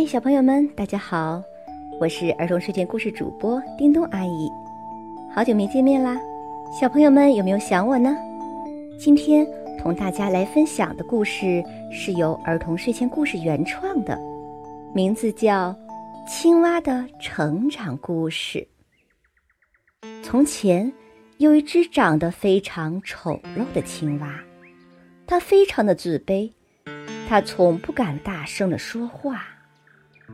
嗨，小朋友们，大家好！我是儿童睡前故事主播叮咚阿姨，好久没见面啦！小朋友们有没有想我呢？今天同大家来分享的故事是由儿童睡前故事原创的，名字叫《青蛙的成长故事》。从前有一只长得非常丑陋的青蛙，它非常的自卑，它从不敢大声的说话。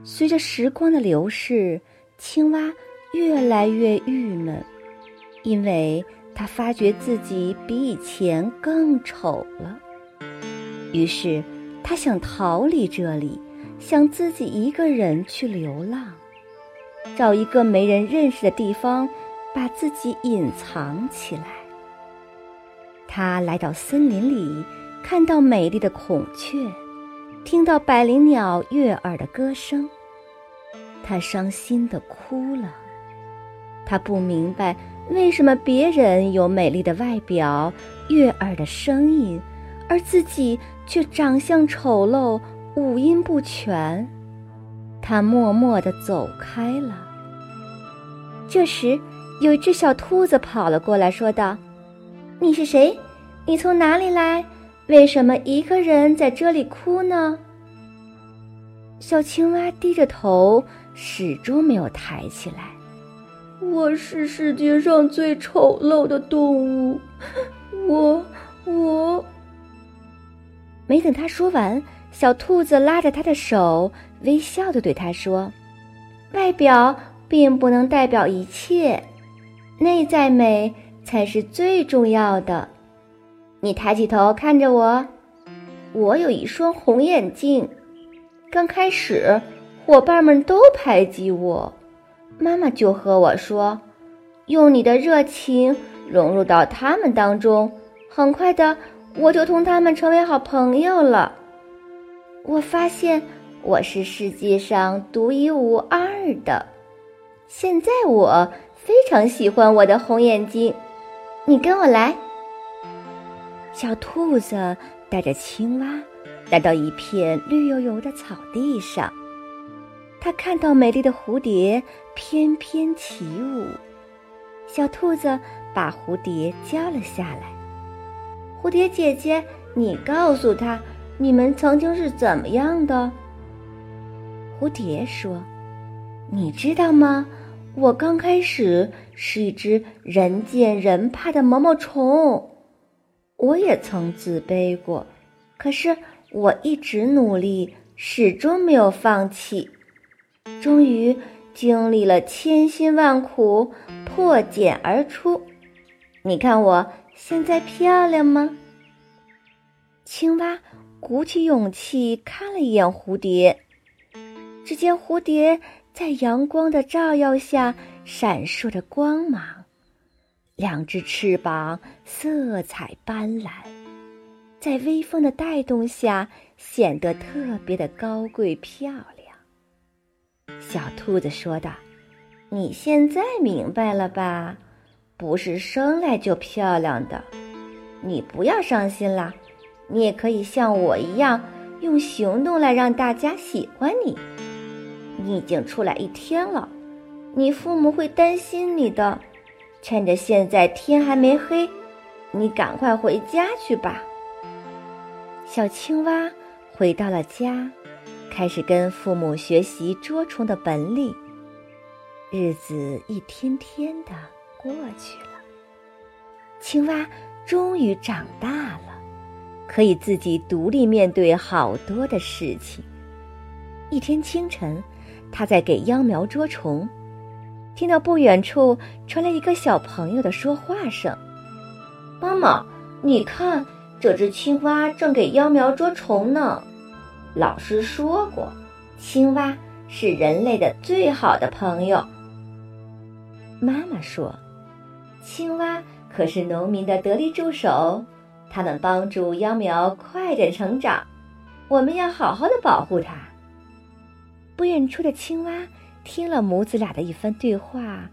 随着时光的流逝，青蛙越来越郁闷，因为它发觉自己比以前更丑了。于是，它想逃离这里，想自己一个人去流浪，找一个没人认识的地方，把自己隐藏起来。它来到森林里，看到美丽的孔雀。听到百灵鸟悦耳的歌声，他伤心的哭了。他不明白为什么别人有美丽的外表、悦耳的声音，而自己却长相丑陋、五音不全。他默默地走开了。这时，有一只小兔子跑了过来，说道：“你是谁？你从哪里来？”为什么一个人在这里哭呢？小青蛙低着头，始终没有抬起来。我是世界上最丑陋的动物，我我。没等他说完，小兔子拉着他的手，微笑的对他说：“外表并不能代表一切，内在美才是最重要的。”你抬起头看着我，我有一双红眼睛。刚开始，伙伴们都排挤我，妈妈就和我说：“用你的热情融入到他们当中，很快的，我就同他们成为好朋友了。”我发现我是世界上独一无二的。现在我非常喜欢我的红眼睛，你跟我来。小兔子带着青蛙来到一片绿油油的草地上，它看到美丽的蝴蝶翩翩起舞。小兔子把蝴蝶叫了下来：“蝴蝶姐姐，你告诉他，你们曾经是怎么样的？”蝴蝶说：“你知道吗？我刚开始是一只人见人怕的毛毛虫。”我也曾自卑过，可是我一直努力，始终没有放弃。终于经历了千辛万苦，破茧而出。你看我现在漂亮吗？青蛙鼓起勇气看了一眼蝴蝶，只见蝴蝶在阳光的照耀下闪烁着光芒。两只翅膀色彩斑斓，在微风的带动下显得特别的高贵漂亮。小兔子说道：“你现在明白了吧？不是生来就漂亮的。你不要伤心啦，你也可以像我一样，用行动来让大家喜欢你。你已经出来一天了，你父母会担心你的。”趁着现在天还没黑，你赶快回家去吧。小青蛙回到了家，开始跟父母学习捉虫的本领。日子一天天的过去了，青蛙终于长大了，可以自己独立面对好多的事情。一天清晨，它在给秧苗捉虫。听到不远处传来一个小朋友的说话声：“妈妈，你看，这只青蛙正给秧苗捉虫呢。老师说过，青蛙是人类的最好的朋友。”妈妈说：“青蛙可是农民的得力助手，它们帮助秧苗快点成长，我们要好好的保护它。”不远处的青蛙。听了母子俩的一番对话，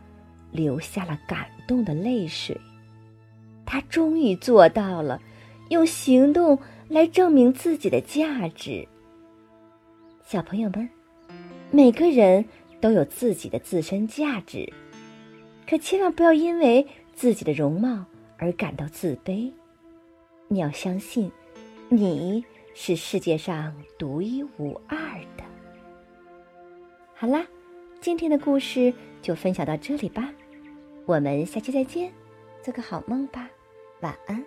流下了感动的泪水。他终于做到了，用行动来证明自己的价值。小朋友们，每个人都有自己的自身价值，可千万不要因为自己的容貌而感到自卑。你要相信，你是世界上独一无二的。好啦，今天的故事就分享到这里吧，我们下期再见，做个好梦吧，晚安。